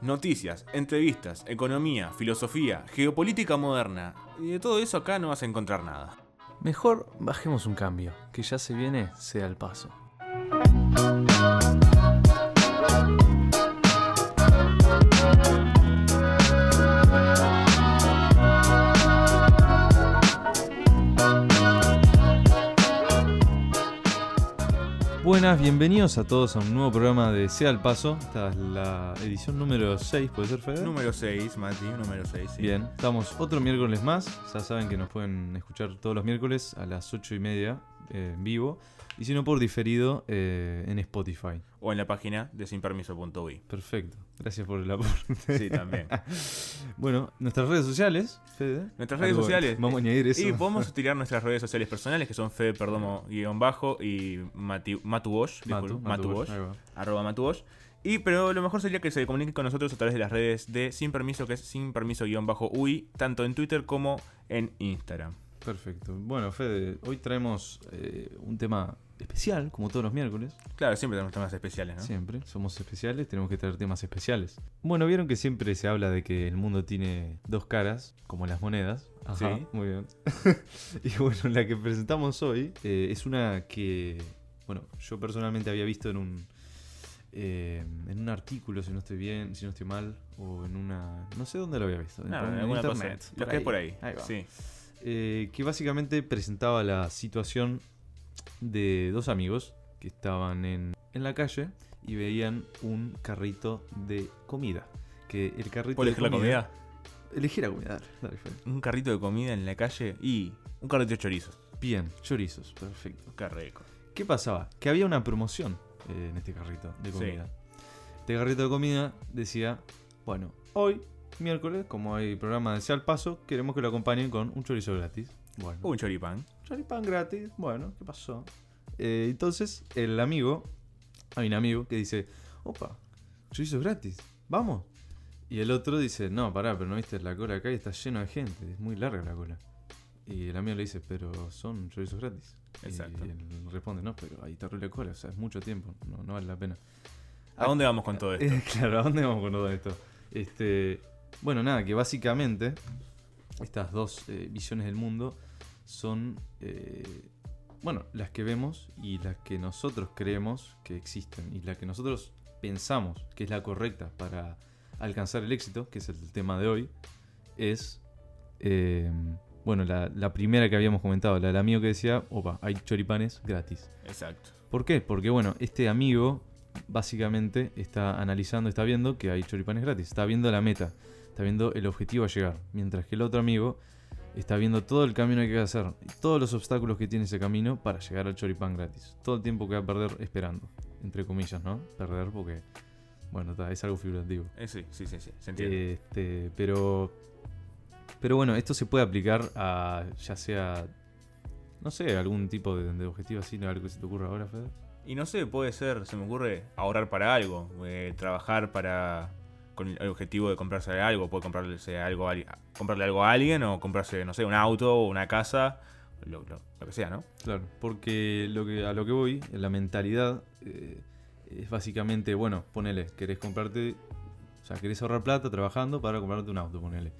Noticias, entrevistas, economía, filosofía, geopolítica moderna. Y de todo eso acá no vas a encontrar nada. Mejor bajemos un cambio, que ya se viene, sea el paso. Buenas, bienvenidos a todos a un nuevo programa de Sea al Paso. Esta es la edición número 6, ¿puede ser, Fede? Número 6, Mati, número 6. Sí. Bien, estamos otro miércoles más. Ya saben que nos pueden escuchar todos los miércoles a las 8 y media eh, en vivo. Y si no, por diferido eh, en Spotify. O en la página de sinpermiso.uy. Perfecto. Gracias por el aporte. Sí, también. bueno, nuestras redes sociales, Fede. Nuestras redes Algo- sociales. Vamos a añadir eso. Y podemos utilizar nuestras redes sociales personales, que son Fede Perdomo guion bajo y Mati. Matu, disculpe, Matu Bosch, arroba Matubosh. Y pero lo mejor sería que se comuniquen con nosotros a través de las redes de Sin Permiso, que es sin permiso guion bajo UI, tanto en Twitter como en Instagram. Perfecto. Bueno, Fede, hoy traemos eh, un tema especial, como todos los miércoles. Claro, siempre tenemos temas especiales, ¿no? Siempre, somos especiales, tenemos que traer temas especiales. Bueno, vieron que siempre se habla de que el mundo tiene dos caras, como las monedas. Ajá, Sí. muy bien. y bueno, la que presentamos hoy eh, es una que, bueno, yo personalmente había visto en un eh, en un artículo, si no estoy bien, si no estoy mal, o en una, no sé dónde lo había visto, No, en en internet. Lo que es por ahí. va. Sí. Eh, que básicamente presentaba la situación de dos amigos que estaban en, en la calle y veían un carrito de comida. Que el carrito ¿Puedo de elegir la comida? Elegir la comida, dale, dale, Fede. Un carrito de comida en la calle y un carrito de chorizos. Bien, chorizos, perfecto. Qué rico. ¿Qué pasaba? Que había una promoción eh, en este carrito de Sí. comida. Este carrito de comida decía, bueno, hoy, miércoles, como hay programa de Sea al Paso, queremos que lo acompañen con un chorizo gratis. Bueno. Un choripán. Choripán gratis. Bueno, ¿qué pasó? Eh, entonces, el amigo, hay un amigo que dice, opa, chorizo gratis, vamos. Y el otro dice, no, pará, pero no viste la cola acá y está lleno de gente, es muy larga la cola. Y el amigo le dice, pero son chorizos gratis. Exacto. Y, él responde, no, pero hay terrible cola, o sea, es mucho tiempo, no, no vale la pena. ¿A dónde vamos con todo esto? Claro, ¿a dónde vamos con todo esto? Este, bueno, nada, que básicamente estas dos eh, visiones del mundo son, eh, bueno, las que vemos y las que nosotros creemos que existen y la que nosotros pensamos que es la correcta para alcanzar el éxito, que es el tema de hoy, es, eh, bueno, la, la primera que habíamos comentado, la del amigo que decía, opa, hay choripanes gratis. Exacto. ¿Por qué? Porque bueno, este amigo básicamente está analizando, está viendo que hay choripanes gratis, está viendo la meta, está viendo el objetivo a llegar, mientras que el otro amigo está viendo todo el camino que hay que hacer y todos los obstáculos que tiene ese camino para llegar al choripán gratis. Todo el tiempo que va a perder esperando, entre comillas, ¿no? Perder porque, bueno, ta, es algo figurativo. Eh, sí, sí, sí, sí. Se entiende. Este, pero, pero bueno, esto se puede aplicar a ya sea, no sé, algún tipo de, de objetivo así, ¿no? algo que se te ocurra ahora, Fede. Y no sé, puede ser, se me ocurre, ahorrar para algo, eh, trabajar para con el objetivo de comprarse algo, puede comprarse algo a, comprarle algo a alguien o comprarse, no sé, un auto o una casa, lo, lo- lo que sea, ¿no? Claro, porque lo que, a lo que voy, la mentalidad, eh, es básicamente, bueno, ponele, querés comprarte, o sea, querés ahorrar plata trabajando para comprarte un auto, ponele.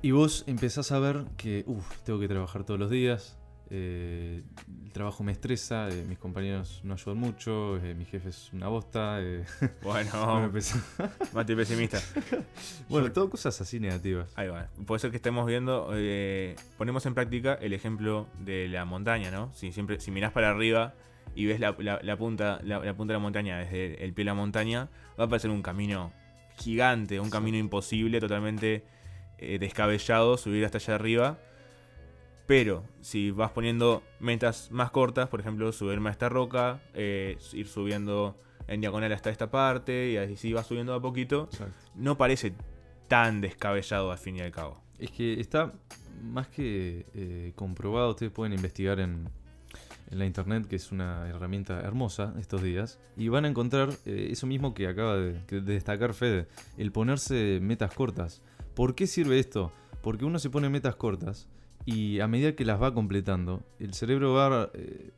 Y vos empezás a ver que, uff, tengo que trabajar todos los días, eh, el trabajo me estresa, eh, mis compañeros no ayudan mucho, eh, mi jefe es una bosta. bueno, Mati pesimista. bueno, todo cosas así negativas. Ahí va. Puede ser que estemos viendo, eh, ponemos en práctica el ejemplo de la montaña, ¿no? Si siempre, si mirás para arriba y ves la, la- la punta, la, la punta de la montaña desde el pie de la montaña, va a parecer un camino gigante, un camino imposible, totalmente descabellado, subir hasta allá arriba. Pero si vas poniendo metas más cortas, por ejemplo, subirme a esta roca, eh, ir subiendo en diagonal hasta esta parte, y así vas subiendo a poquito, Exacto. no parece tan descabellado al fin y al cabo. Es que está más que eh, comprobado, ustedes pueden investigar en, en la internet, que es una herramienta hermosa estos días, y van a encontrar eh, eso mismo que acaba de, de destacar Fede, el ponerse metas cortas. ¿Por qué sirve esto? Porque uno se pone metas cortas Y a medida que las va completando, el cerebro va eh,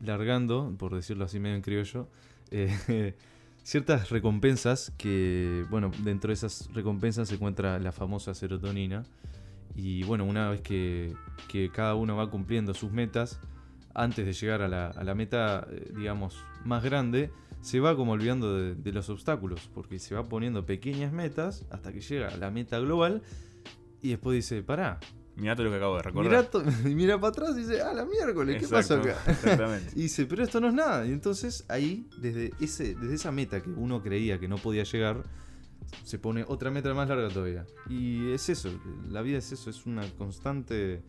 largando, por decirlo así medio en criollo, eh, ciertas recompensas que, bueno, dentro de esas recompensas se encuentra la famosa serotonina. Y bueno, una vez que, cada uno va cumpliendo sus metas, antes de llegar a la, a la meta, eh, digamos, más grande, se va como olvidando de, de los obstáculos, porque se va poniendo pequeñas metas hasta que llega a la meta global y después dice, pará, Mirá todo lo que acabo de recordar. y mira para atrás y dice, ah, la miércoles, ¿qué pasó Exacto, acá? Exactamente. Y dice, pero esto no es nada. Y entonces ahí, desde, ese, desde esa meta que uno creía que no podía llegar, se pone otra meta más larga todavía. Y es eso, la vida es eso, es una constante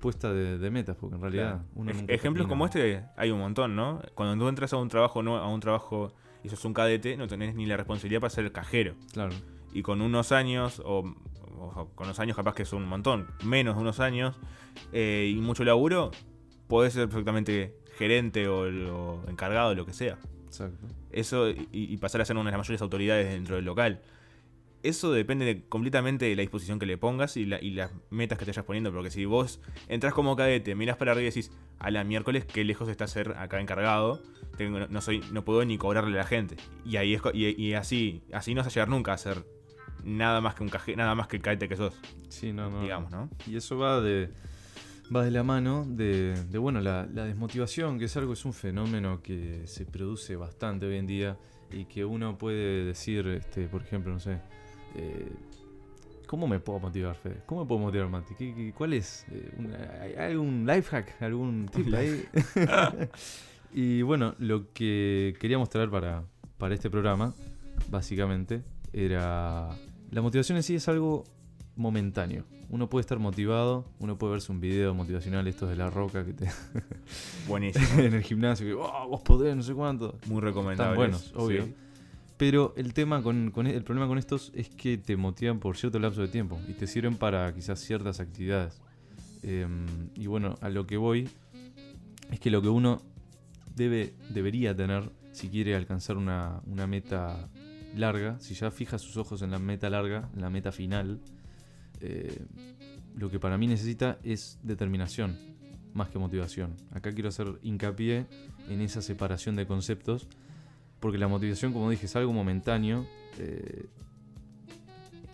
puesta de, de metas, porque en realidad Claro. uno Ej- nunca Ejemplos termina. como este hay un montón, ¿no? Cuando tú entras a un trabajo no, a un trabajo y sos un cadete, no tenés ni la responsabilidad para ser cajero. Claro, Y con unos años, o, con unos años capaz que son un montón, menos de unos años, eh, y mucho laburo, podés ser perfectamente gerente o, o encargado de lo que sea. exacto. Eso y, y pasar a ser una de las mayores autoridades dentro del local. Eso depende de- completamente de la disposición que le pongas y, la- y las metas que te vayas poniendo. Porque si vos entras como cadete, miras para arriba y decís, a la miércoles, qué lejos está ser acá encargado. Tengo- no, soy, no puedo ni cobrarle a la gente. Y ahí es, y, y así, así no vas a llegar nunca a ser nada más que un caje, nada más que el cadete que sos, Sí, no, no. digamos, ¿no? Y eso va de, va de la mano de, de, bueno, la, la desmotivación, que es algo, es un fenómeno que se produce bastante hoy en día y que uno puede decir, este, por ejemplo, no sé, eh, ¿cómo me puedo motivar, Fede? ¿Cómo me puedo motivar, Mati? ¿Qué- qué- ¿Cuál es? Eh, ¿Hay algún life hack? ¿Algún tip ahí? y bueno, lo que quería mostrar para, para este programa, básicamente, era... La motivación en sí es algo momentáneo. Uno puede estar motivado, uno puede verse un video motivacional, estos de la roca que te Buenísimo. en el gimnasio, que "Oh, vos podés, no sé cuánto. Muy recomendable. Están buenos, obvio. Sí. Pero el tema con, con- el problema con estos es que te motivan por cierto lapso de tiempo y te sirven para quizás ciertas actividades. Em, y bueno, a lo que voy es que lo que uno debe, debería tener si quiere alcanzar una, una meta larga, si ya fija sus ojos en la meta larga, en la meta final, eh, lo que para mí necesita es determinación, más que motivación. Acá quiero hacer hincapié en esa separación de conceptos, porque la motivación, como dije, es algo momentáneo. eh,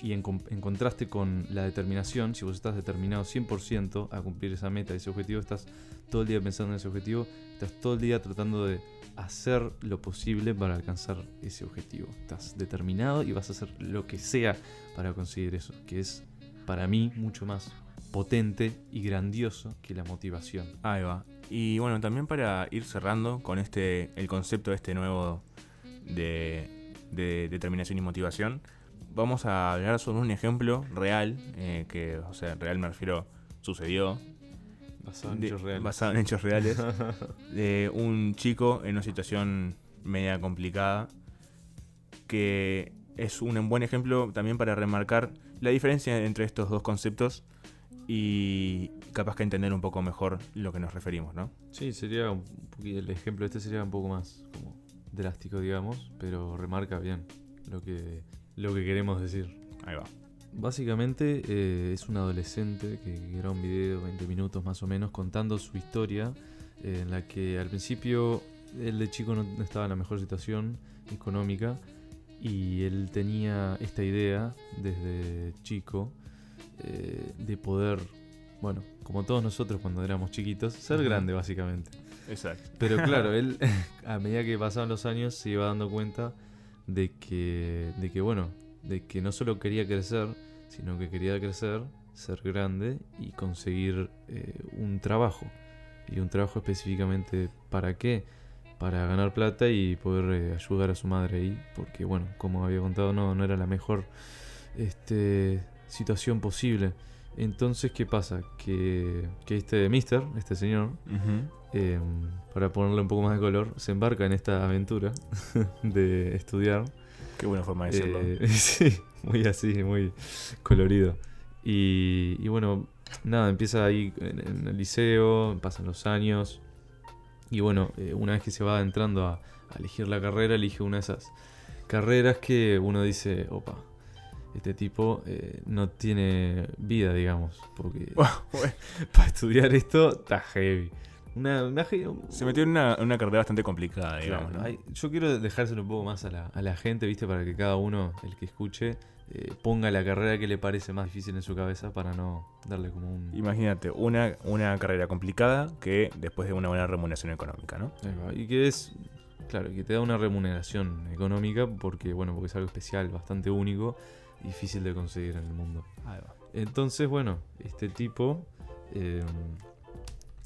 y en, contraste con la determinación, si vos estás determinado 100% a cumplir esa meta, ese objetivo, estás todo el día pensando en ese objetivo, estás todo el día tratando de hacer lo posible para alcanzar ese objetivo. Estás determinado y vas a hacer lo que sea para conseguir eso, que es para mí mucho más potente y grandioso que la motivación. Ahí va. Y bueno, también para ir cerrando con este el concepto este nuevo de, de determinación y motivación, vamos a hablar sobre un ejemplo real, eh, que, o sea, real me refiero, sucedió, Basado de- basado en hechos reales, de un chico en una situación media complicada, que es un buen ejemplo también para remarcar la diferencia entre estos dos conceptos y capaz que entender un poco mejor lo que nos referimos, ¿no? Sí, sería un poquito, el ejemplo este sería un poco más como drástico, digamos, pero remarca bien lo que, lo que queremos decir. Ahí va. Básicamente eh, es un adolescente que graba un video, 20 minutos más o menos, contando su historia, eh, en la que al principio él de chico no estaba en la mejor situación económica y él tenía esta idea desde chico eh, de poder, bueno, como todos nosotros cuando éramos chiquitos, ser grande básicamente. Exacto. Pero claro, él a medida que pasaban los años se iba dando cuenta de que, de que bueno, de que no solo quería crecer, sino que quería crecer, ser grande y conseguir eh, un trabajo. Y un trabajo específicamente para qué? Para ganar plata y poder eh, ayudar a su madre ahí, porque bueno, como había contado, no, no era la mejor este, situación posible. Entonces, ¿qué pasa? Que, que este mister, este señor, eh, para ponerle un poco más de color, se embarca en esta aventura de estudiar. Qué buena forma de decirlo. Eh, sí, muy así, muy colorido. Y, y bueno, nada, empieza ahí en, en el liceo, pasan los años. Y bueno, eh, una vez que se va entrando a, a elegir la carrera, elige una de esas carreras que uno dice, opa, este tipo eh, no tiene vida, digamos. Porque para estudiar esto está heavy. Una, una se metió en una, una carrera bastante complicada, Claro, digamos. ¿no? hay- yo quiero dejárselo un poco más a la, a la gente, ¿viste? Para que cada uno, el que escuche, eh, ponga la carrera que le parece más difícil en su cabeza para no darle como un... Imagínate, una, una carrera complicada que después de una buena remuneración económica, ¿no? Y que es, claro, que te da una remuneración económica porque, bueno, porque es algo especial, bastante único, difícil de conseguir en el mundo. Entonces, bueno, este tipo eh,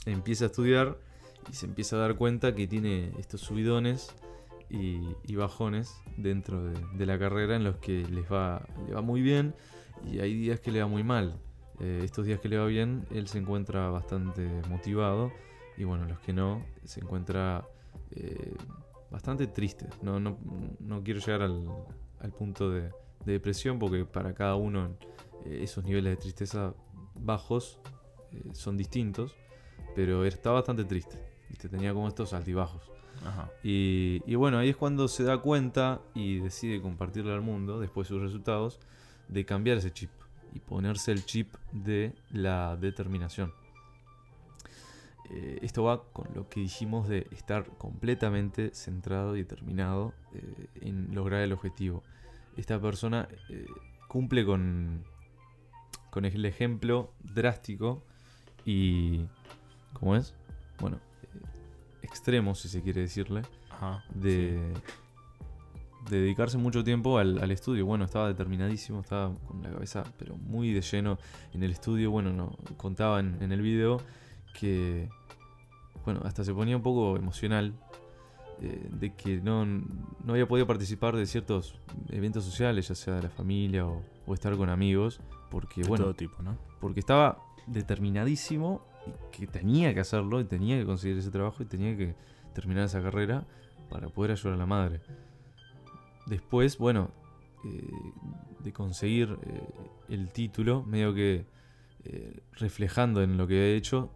empieza a estudiar y se empieza a dar cuenta que tiene estos subidones y, y bajones dentro de, de la carrera en los que les va, le va muy bien y hay días que le va muy mal. Eh, estos días que le va bien, él se encuentra bastante motivado y bueno, los que no, se encuentra eh, bastante triste. No, no, no quiero llegar al, al punto de, de depresión porque para cada uno eh, esos niveles de tristeza bajos eh, son distintos, pero está bastante triste. ¿viste? Tenía como estos altibajos. Ajá. Y, y bueno, ahí es cuando se da cuenta y decide compartirle al mundo, después de sus resultados, de cambiar ese chip y ponerse el chip de la determinación. Eh, esto va con lo que dijimos de estar completamente centrado y determinado eh, en lograr el objetivo. Esta persona eh, cumple con, con el ejemplo drástico y... ¿Cómo es? Bueno, eh, extremo, si se quiere decirle, Ajá. de, de dedicarse mucho tiempo al, al estudio. Bueno, estaba determinadísimo, estaba con la cabeza pero muy de lleno en el estudio. Bueno, no, contaba en, en el video que, bueno, hasta se ponía un poco emocional eh, de que no, no había podido participar de ciertos eventos sociales, ya sea de la familia o, o estar con amigos, porque, De bueno, todo tipo, ¿no? porque estaba determinadísimo y que tenía que hacerlo y tenía que conseguir ese trabajo y tenía que terminar esa carrera para poder ayudar a la madre. Después, bueno, eh, de conseguir eh, el título, medio que eh, reflejando en lo que he hecho,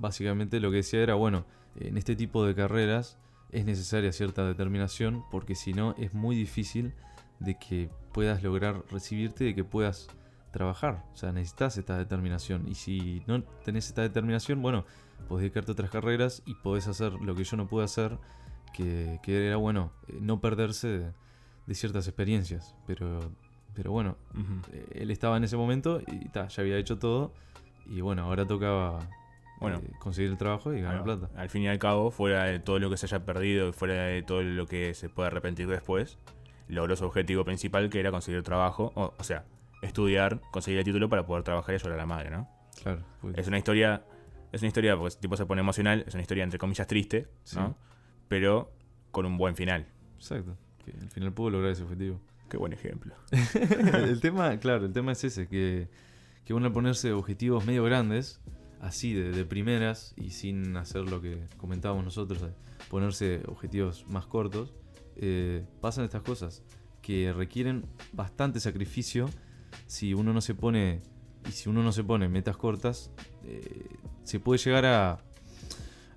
básicamente lo que decía era, bueno, en este tipo de carreras es necesaria cierta determinación porque si no es muy difícil de que puedas lograr recibirte y de que puedas trabajar. O sea, necesitas esta determinación. Y si no tenés esta determinación, bueno, podés dedicarte a otras carreras y podés hacer lo que yo no pude hacer, que, que era, bueno, eh, no perderse de, de ciertas experiencias. Pero, pero bueno, eh, él estaba en ese momento y ta, ya había hecho todo. Y bueno, ahora tocaba Bueno. eh, conseguir el trabajo y ganar plata. Al fin y al cabo, fuera de todo lo que se haya perdido y fuera de todo lo que se puede arrepentir después, logró su objetivo principal que era conseguir trabajo, o, o sea, estudiar, conseguir el título para poder trabajar y ayudar a la madre, ¿no? Claro. pues, Es una historia, es una historia, pues tipo se pone emocional, es una historia entre comillas triste, Sí. ¿no? Pero con un buen final. Exacto. Que al final pudo lograr ese objetivo. Qué buen ejemplo. el tema, claro, el tema es ese, que, que uno al ponerse objetivos medio grandes, así de, de primeras y sin hacer lo que comentábamos nosotros, ponerse objetivos más cortos, eh, pasan estas cosas que requieren bastante sacrificio si uno no se pone y si uno no se pone metas cortas, eh, se puede llegar a,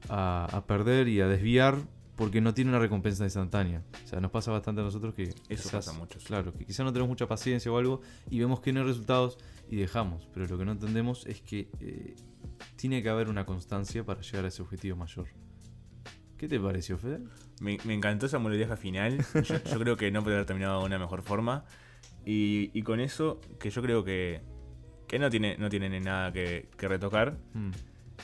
a, a perder y a desviar porque no tiene una recompensa instantánea. O sea, nos pasa bastante a nosotros que Eso pasa mucho, sí. Claro, que quizás no tenemos mucha paciencia o algo y vemos que no hay resultados y dejamos. Pero lo que no entendemos es que eh, tiene que haber una constancia para llegar a ese objetivo mayor. ¿Qué te pareció, Fede? Me, me encantó esa moraleja final. Yo, yo creo que no puede haber terminado de una mejor forma. Y, y con eso, que yo creo que, que no tiene, no tiene nada que, que retocar, Mm,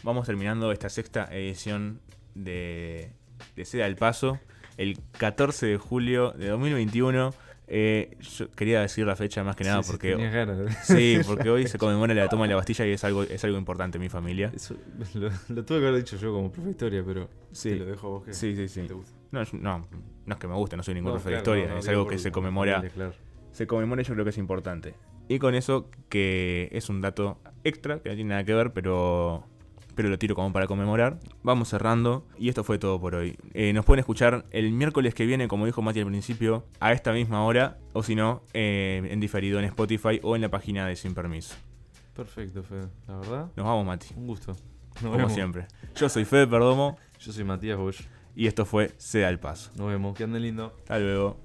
vamos terminando esta sexta edición de, de Seda al Paso. El 14 de julio de 2021. Eh, yo quería decir la fecha más que nada sí, sí, porque... de- Sí, porque hoy se conmemora la toma de la Bastilla y es algo, es algo importante en mi familia. Eso, lo, lo tuve que haber dicho yo como profe de historia, pero Sí. te lo dejo a vos que Sí, sí, sí. te gusta. No, no, no es que me guste, no soy ningún No, profe de historia, no, es algo que se conmemora claro. se conmemora y yo creo que es importante. Y con eso, que es un dato extra, que no tiene nada que ver, pero, pero lo tiro como para conmemorar. Vamos cerrando y esto fue todo por hoy. Eh, nos pueden escuchar el miércoles que viene, como dijo Mati al principio, a esta misma hora, o si no, eh, en diferido en Spotify o en la página de Sin Permiso. Perfecto, Fede. La verdad, Nos vamos, Mati, un gusto. Nos como vemos. siempre. Yo soy Fede Perdomo Yo soy Matías Bosch. y esto fue Sea el Paso. Nos vemos. Que anden lindo. Hasta luego.